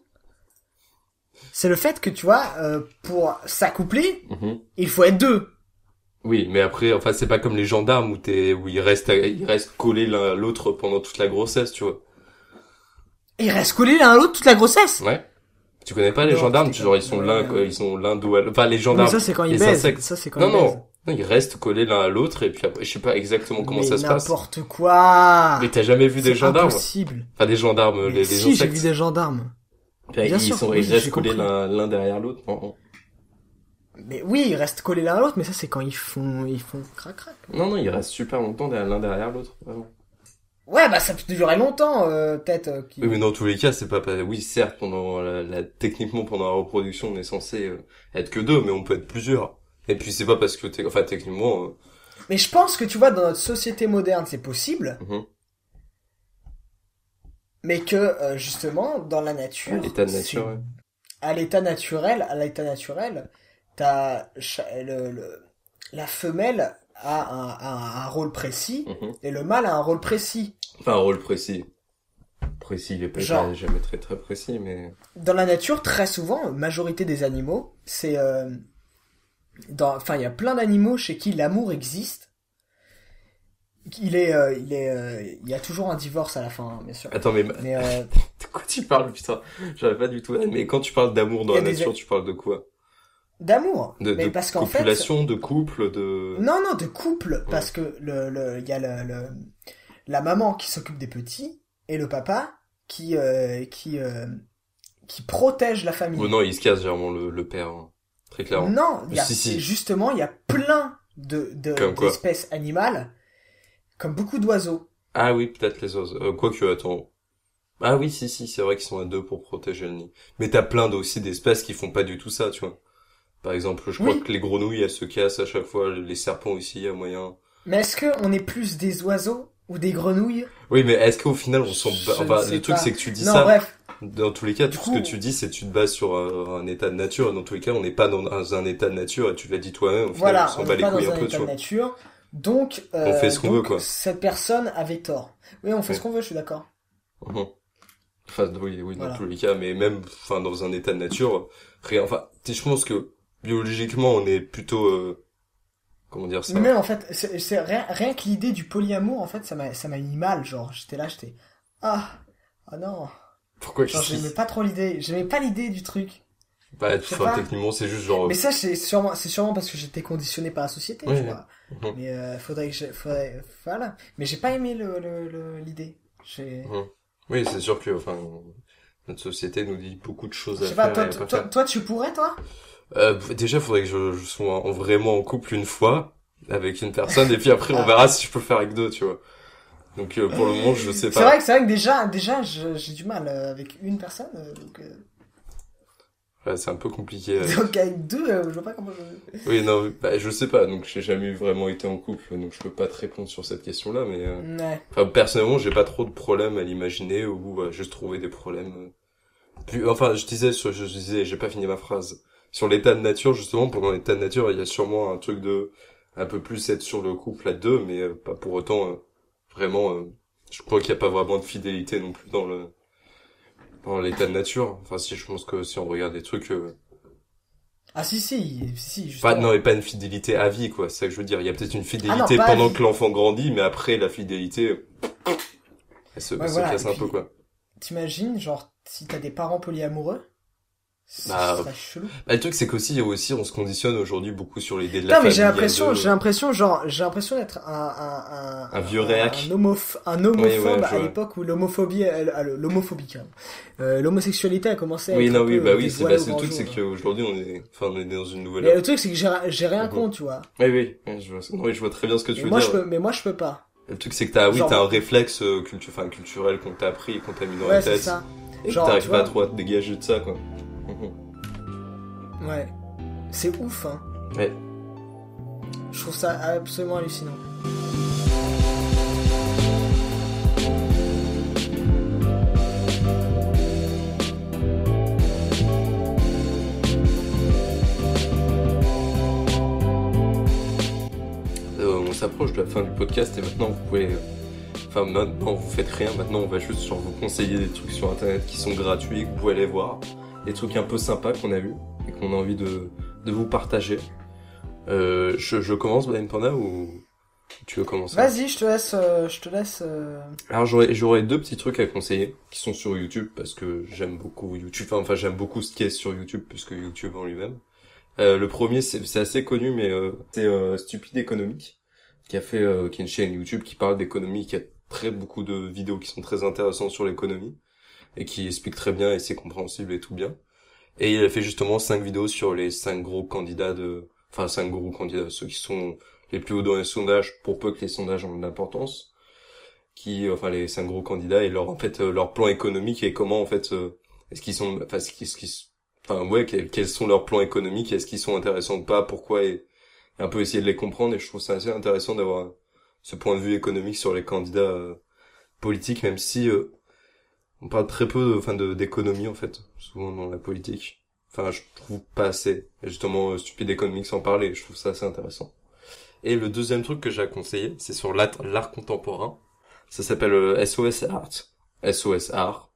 C'est le fait que tu vois, euh, pour s'accoupler, Mhm. il faut être deux. Oui, mais après, enfin, c'est pas comme les gendarmes où t'es, où ils restent, ils restent collés l'un à l'autre pendant toute la grossesse, tu vois. Ils restent collés l'un à l'autre toute la grossesse. Ouais. Tu connais pas les Non, gendarmes, genre ils sont l'un, ouais. ils sont l'un dos à l'autre. Enfin, les Mais gendarmes. ça c'est quand ils les baisent. insectes. Ça c'est quand Non, ils non, baisent. Non, ils restent collés l'un à l'autre et puis après, je sais pas exactement comment Mais ça se passe. N'importe quoi. Mais t'as jamais vu des C'est gendarmes impossible. Enfin, des gendarmes, Mais les, les si, j'ai vu des gendarmes. Bien ils sûr, sont, oui, ils restent collés l'un, l'un derrière l'autre. Mais oui, ils restent collés l'un à l'autre, mais ça c'est quand ils font, ils font crac crac. Non, non, ils restent super longtemps l'un derrière l'autre. Ouais, bah ça peut durer longtemps, euh, peut-être. euh, qui- Oui, mais dans tous les cas, c'est pas, pas- oui, certes, pendant la, la- techniquement, pendant la reproduction, on est censé euh, être que deux, mais on peut être plusieurs. Et puis, c'est pas parce que t'es, enfin, techniquement, euh, Mais je pense que tu vois, dans notre société moderne, c'est possible, mhm. mais que euh, justement, dans la nature, à l'état à naturel, à l'état naturel, t'as le, le- la femelle a un, a un rôle précis Mhm. et le mâle a un rôle précis. Enfin, un rôle précis. Précis, il est pas Genre. jamais très très précis, mais... Dans la nature, très souvent, majorité des animaux, c'est euh, enfin, il y a plein d'animaux chez qui l'amour existe. Il est, euh, il est, euh, il y a toujours un divorce à la fin, hein, bien sûr. Attends, mais Mais euh, de quoi tu parles, putain? J'avais pas du tout... Mais quand tu parles d'amour dans la des- nature, tu parles de quoi? D'amour. De, Mais de parce qu'en fait, de couple, de... Non, non, de couple, parce que le, le, il y a le, le- la maman qui s'occupe des petits et le papa qui, euh, qui, euh, qui protège la famille. Oh non, il se casse généralement le, le père, hein. Très clairement. Non, il y a, Si, si. justement, il y a plein de, d'espèces animales, comme beaucoup d'oiseaux. Ah oui, peut-être les oiseaux. Euh, Quoique, attends. Ah oui, si, si, c'est vrai qu'ils sont à deux pour protéger le nid. Mais t'as plein aussi d'espèces qui font pas du tout ça, tu vois. Par exemple, je crois Oui. que les grenouilles, elles se cassent à chaque fois, les serpents aussi, il y a moyen. Mais est-ce que on est plus des oiseaux ou des grenouilles? Oui, mais est-ce qu'au final, on s'en Enfin, le truc, c'est que tu dis Non, ça. bref. Dans tous les cas, tout coup- ce que tu dis, c'est tu te bases sur un, un état de nature. Et dans tous les cas, on n'est pas dans un, un état de nature, et tu l'as dit toi-même, Voilà, on on bat les pas couilles dans un un peu, état de nature. Donc, euh, fait ce qu'on veut, quoi. cette personne avait tort. Oui, on fait ce qu'on veut, je suis d'accord. Mhm. Enfin, oui, oui, dans Voilà. tous les cas, mais même, enfin, dans un état de nature, rien, enfin, je pense que, biologiquement, on est plutôt, euh, comment dire ça? Mais même en fait, c'est c'est rien, rien que l'idée du polyamour, en fait, ça m'a ça m'a mis mal. Genre, j'étais là, j'étais ah ah non. Pourquoi Genre, j'aimais pas trop l'idée. J'aimais pas l'idée du truc. Bah, enfin, pas. techniquement, c'est juste genre, Mais ça, c'est sûrement c'est sûrement parce que j'étais conditionné par la société, Oui, tu vois. Mhm. Mais euh, faudrait que je, faudrait, voilà. Mais j'ai pas aimé le le- le- l'idée. J'ai oui, c'est sûr que, enfin, notre société nous dit beaucoup de choses je à sais faire pas. Toi, toi, pas toi, faire. toi, tu pourrais, toi? Euh, déjà, faudrait que je, je sois en- vraiment en couple une fois, avec une personne, et puis après, on verra si je peux le faire avec deux, tu vois. Donc, euh, pour le moment, je sais C'est pas. vrai que c'est vrai que déjà déjà je- j'ai du mal euh, avec une personne. euh, donc, euh, Ouais, c'est un peu compliqué. euh. donc avec deux, euh, je vois pas comment. Je... Oui, non, bah, je sais pas, donc j'ai jamais vraiment été en couple, donc je peux pas te répondre sur cette question-là, mais euh, Ouais. enfin personnellement, j'ai pas trop de problèmes à l'imaginer ou à juste trouver des problèmes. Puis, enfin, je disais, sur- je, disais, j'ai pas fini ma phrase. Sur l'état de nature, justement, pendant l'état de nature, il y a sûrement un truc de un peu plus être sur le couple à deux, mais euh, pas pour autant euh, vraiment. euh, je crois qu'il y a pas vraiment de fidélité non plus dans le dans l'état de nature. Enfin, si je pense que si on regarde des trucs, euh, Ah si si si pas non, mais pas une fidélité à vie, quoi. C'est ça que je veux dire. Il y a peut-être une fidélité Ah non, à pendant que l'enfant grandit, mais après la fidélité, elle se, Ouais, elle se casse et un peu, quoi. T'imagines genre si t'as des parents polyamoureux, Bah. Bah, le truc, c'est qu'aussi, aussi, on se conditionne aujourd'hui beaucoup sur l'idée de la Non mais j'ai l'impression, j'ai l'impression genre j'ai l'impression d'être un un un Un vieux réac. un, homoph- un homophobe Oui, ouais, je à l'époque où l'homophobie l'homophobie quand même. Euh, l'homosexualité a commencé à Oui, être non, un oui, peu bah oui, c'est, bah, le truc, c'est qu'aujourd'hui, on est, enfin, on est dans une nouvelle Mais le truc c'est que j'ai rien Mhm. contre, tu vois. Oui, oui, je vois, oui, je vois très bien ce que tu Mais veux moi dire. je peux mais moi je peux pas. Le truc, c'est que t'as, oui, t'as un réflexe euh, cultu- enfin, culturel qu'on t'a appris qu'on t'a mis dans la tête. Et t'arrives pas trop à te dégager de ça, quoi. Mhm. Ouais. C'est ouf hein. Ouais. Je trouve ça absolument hallucinant. Euh, on s'approche de la fin du podcast et maintenant vous pouvez, enfin maintenant vous faites rien, maintenant on va juste sur vous conseiller des trucs sur internet qui sont gratuits, que vous pouvez aller voir, des trucs un peu sympas qu'on a vus et qu'on a envie de, de vous partager. Euh, je, je commence Blind Panda ou tu veux commencer? Vas-y, je te laisse euh, je te laisse euh, Alors j'aurais j'aurais deux petits trucs à conseiller qui sont sur YouTube parce que j'aime beaucoup YouTube. Enfin, enfin j'aime beaucoup ce qui est sur YouTube plus que YouTube en lui-même. Euh, le premier c'est assez connu mais euh, c'est euh, Stupide économique qui a fait euh, qui est une chaîne YouTube qui parle d'économie qui a très beaucoup de vidéos qui sont très intéressantes sur l'économie et qui explique très bien et c'est compréhensible et tout bien. Et il a fait justement cinq vidéos sur les cinq gros candidats de enfin cinq gros candidats ceux qui sont les plus hauts dans les sondages pour peu que les sondages ont de l'importance qui enfin les cinq gros candidats et leur en fait euh, leur plan économique et comment en fait euh, est-ce qu'ils sont enfin ce qui ce qui enfin ouais quels, sont leurs plans économiques est-ce qu'ils sont intéressants ou pas pourquoi et, et un peu essayer de les comprendre et je trouve ça assez intéressant d'avoir ce point de vue économique sur les candidats euh, politiques même si euh, on parle très peu enfin de d'économie en fait souvent dans la politique enfin je trouve pas assez justement euh, stupide économique s'en parle et je trouve ça assez intéressant et le deuxième truc que j'ai à conseiller c'est sur l'art contemporain ça s'appelle euh, SOS Art. SOS Art.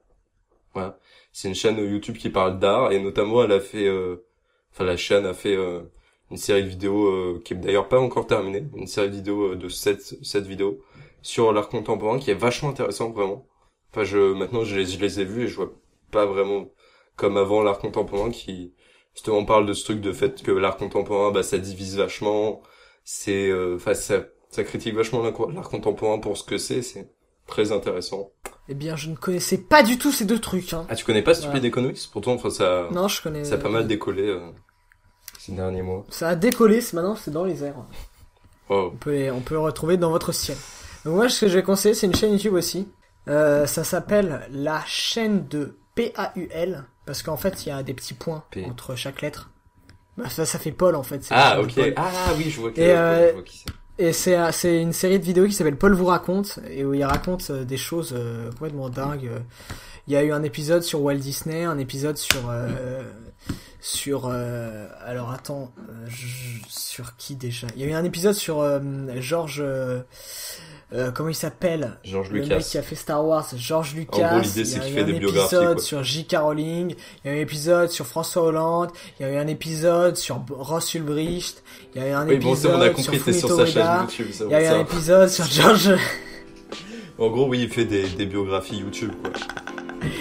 Voilà. C'est une chaîne YouTube qui parle d'art et notamment elle a fait, euh, enfin la chaîne a fait euh, une série de vidéos euh, qui est d'ailleurs pas encore terminée, une série de vidéos euh, de 7, sept vidéos sur l'art contemporain qui est vachement intéressant vraiment. Enfin je maintenant je les, je les ai vus et je vois pas vraiment comme avant l'art contemporain qui justement parle de ce truc de fait que l'art contemporain bah ça divise vachement, c'est euh, enfin ça ça critique vachement l'art contemporain pour ce que c'est, c'est très intéressant. Eh bien, je ne connaissais pas du tout ces deux trucs hein. Ah, tu connais pas Stupid Voilà. Economics Pourtant, enfin, ça, Non, je connais ça a pas mal décollé euh, ces derniers mois. Ça a décollé, c'est maintenant c'est dans les airs. Oh. On peut, on peut le retrouver dans votre ciel. Donc moi, ce que je vais conseiller, c'est une chaîne YouTube aussi. Euh, ça s'appelle la chaîne de PAUL, parce qu'en fait, il y a des petits points P. entre chaque lettre. Bah, ça, ça fait Paul, en fait. Ah, ok. Ah, oui, je vois qui, Et, euh, je vois qui c'est. Et c'est euh, c'est une série de vidéos qui s'appelle Paul vous raconte et où il raconte euh, des choses euh, complètement dingues. Euh, Il y a eu un épisode sur Walt Disney, un épisode sur euh, sur euh, alors attends euh, je- sur qui déjà? Il y a eu un épisode sur euh, George euh, comment il s'appelle George le Lucas. mec qui a fait Star Wars, George Lucas. gros, l'idée, il y c'est a qu'il eu fait un des biographies, épisode quoi. sur J.K. Rowling. Il y a eu un épisode sur François Hollande. Il y a eu un épisode sur Ross Ulbricht. Il y a eu un Oui, c'est épisode bon, on a sur compris, sur sa chaîne Ueda. YouTube, ça, Il y a eu ça. un épisode sur George. En gros, oui, il fait des, des biographies YouTube, quoi.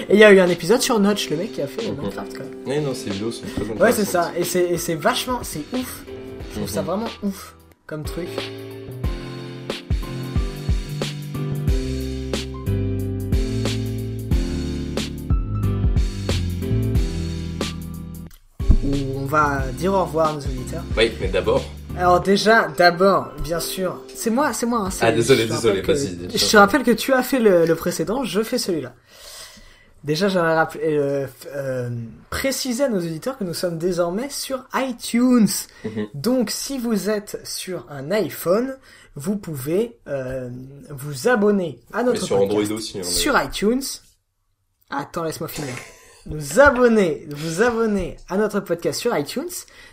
Et il y a eu un épisode sur Notch, le mec qui a fait Mhm. Minecraft. Oui, non, ces vidéos sont très intéressantes. Ouais, c'est ça. Et c'est, et c'est vachement, c'est ouf. Je trouve ça Mhm. vraiment ouf comme truc. Va dire au revoir à nos auditeurs. Oui, mais d'abord, Alors déjà, d'abord, bien sûr, c'est moi, c'est moi. hein, Ah, désolé, désolé, vas-y. Je te rappelle que tu as fait le, le précédent, je fais celui-là. Déjà, j'aimerais rappeler, euh, euh, préciser à nos auditeurs que nous sommes désormais sur iTunes. Mhm. Donc, si vous êtes sur un iPhone, vous pouvez euh, vous abonner à notre mais sur podcast Android aussi. hein, mais- sur iTunes. Attends, laisse-moi finir. Nous abonner, vous abonner à notre podcast sur iTunes,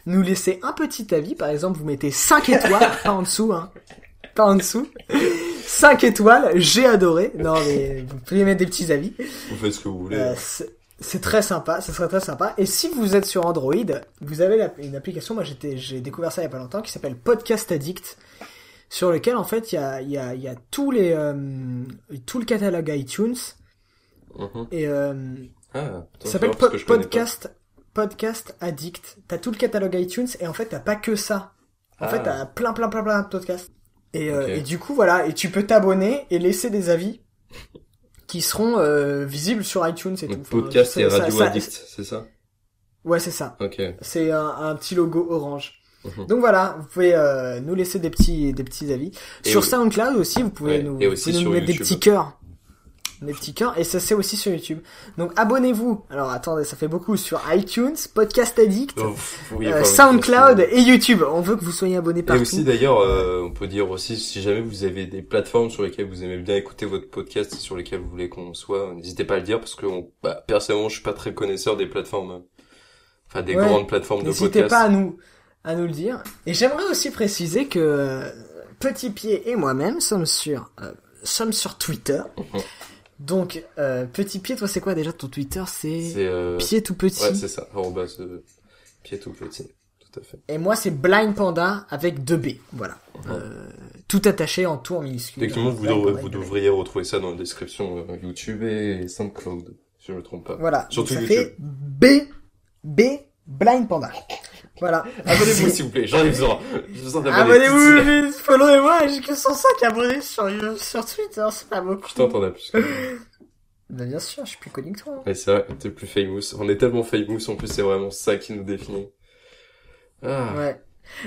nous laisser un petit avis, par exemple, vous mettez 5 étoiles, pas en dessous, hein. Pas en dessous. 5 étoiles, j'ai adoré. Non, mais vous pouvez mettre des petits avis. Vous faites ce que vous voulez. Euh, c'est- très sympa, ça serait très sympa. Et si vous êtes sur Android, vous avez la- une application, moi j'ai découvert ça il y a pas longtemps, qui s'appelle Podcast Addict, sur lequel en fait il y a, y a, y a tous les, euh, tout le catalogue iTunes Mhm. et euh, Ah, ça s'appelle Po- Podcast Podcast Addict. T'as tout le catalogue iTunes et en fait t'as pas que ça. En Ah. fait t'as plein plein plein plein de podcasts. Et, euh, et du coup voilà, et tu peux t'abonner et laisser des avis qui seront euh, visibles sur iTunes et tout. Enfin, podcast et Radio ça- Addict, c'est ça? Ouais c'est ça. Ok. C'est un, un petit logo orange. Mhm. Donc voilà, vous pouvez euh, nous laisser des petits des petits avis. Et sur SoundCloud aussi, vous pouvez Ouais, nous, vous pouvez nous sur mettre des petits cœurs. Des petits cœurs et ça c'est aussi sur YouTube. Donc abonnez-vous. Alors attendez, ça fait beaucoup sur iTunes, Podcast Addict, Oh, euh, SoundCloud et YouTube. On veut que vous soyez abonnés Et partout. aussi d'ailleurs, euh, on peut dire aussi, si jamais vous avez des plateformes sur lesquelles vous aimez bien écouter votre podcast et sur lesquelles vous voulez qu'on soit, n'hésitez pas à le dire parce que on- bah, personnellement, je suis pas très connaisseur des plateformes, enfin des Ouais. grandes plateformes de N'hésitez podcast. pas à nous à nous le dire. Et j'aimerais aussi préciser que euh, Petit Pied et moi-même sommes sur euh, sommes sur Twitter. Donc euh, Petit Pied, toi c'est quoi déjà ton Twitter? C'est euh... Pied tout petit? ouais, c'est ça. Arrobas, euh, pied tout petit. Tout à fait. et moi c'est Blind Panda avec deux B. Voilà. Mhm. Euh, tout attaché en tout en minuscule. Effectivement, vous, devrez- vous devriez retrouver ça dans la description euh, YouTube et SoundCloud, si je me trompe pas. Voilà. Surtout ça YouTube. fait B B Blind Panda. Voilà. Abonnez-vous s'il vous plaît, j'en ai besoin. J'ai besoin. Abonnez-vous, followez-moi, j'ai que 105 abonnés sur, sur Twitter, c'est pas beaucoup. Putain, t'en as plus. Bah, bien sûr, je suis plus connu que toi. hein. Ouais, c'est vrai, t'es plus famous. On est tellement famous, en plus, c'est vraiment ça qui nous définit. Ah. Ouais.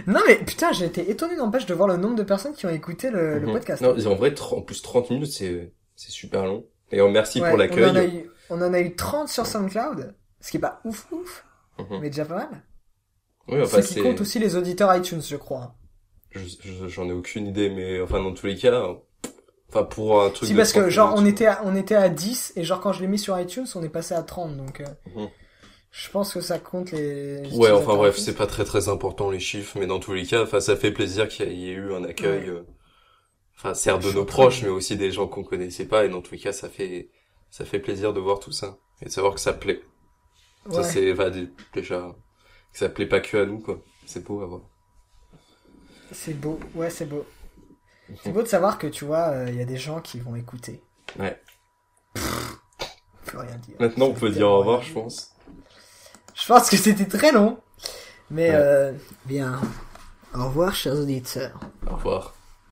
Non mais putain, j'ai été étonné n'empêche de voir le nombre de personnes qui ont écouté le, le Mhm. podcast. Non, en vrai, en plus 30 minutes, c'est, c'est super long. Et euh, merci Ouais, pour l'accueil. on en a eu 30 sur SoundCloud, ce qui est pas ouf ouf, Mhm. mais déjà pas mal. Oui, enfin, ce qui compte aussi les auditeurs iTunes, je crois. je- je- j'en ai aucune idée, mais enfin, dans tous les cas, enfin, pour un truc Si de parce que 30 genre on était, à, on était à 10 et genre quand je l'ai mis sur iTunes, on est passé à 30 donc euh, Mhm. je pense que ça compte les... Ouais, enfin bref, c'est pas très très important les chiffres, mais dans tous les cas, enfin, ça fait plaisir qu'il y ait- eu un accueil, Ouais. euh, enfin, certes de nos proches, mais aussi des gens qu'on connaissait pas, et dans tous les cas, ça fait, ça fait plaisir de voir tout ça. Et de savoir que ça plaît. Ça, c'est, va déjà, que ça plaît pas que à nous, quoi. C'est beau à voir. C'est beau, ouais, c'est beau. C'est beau de savoir que tu vois, euh, il y a des gens qui vont écouter. Ouais. Plus rien dire. Maintenant, on peut dire au revoir, je pense. Je pense que c'était très long. Mais Ouais. euh, bien. Au revoir, chers auditeurs. Au revoir.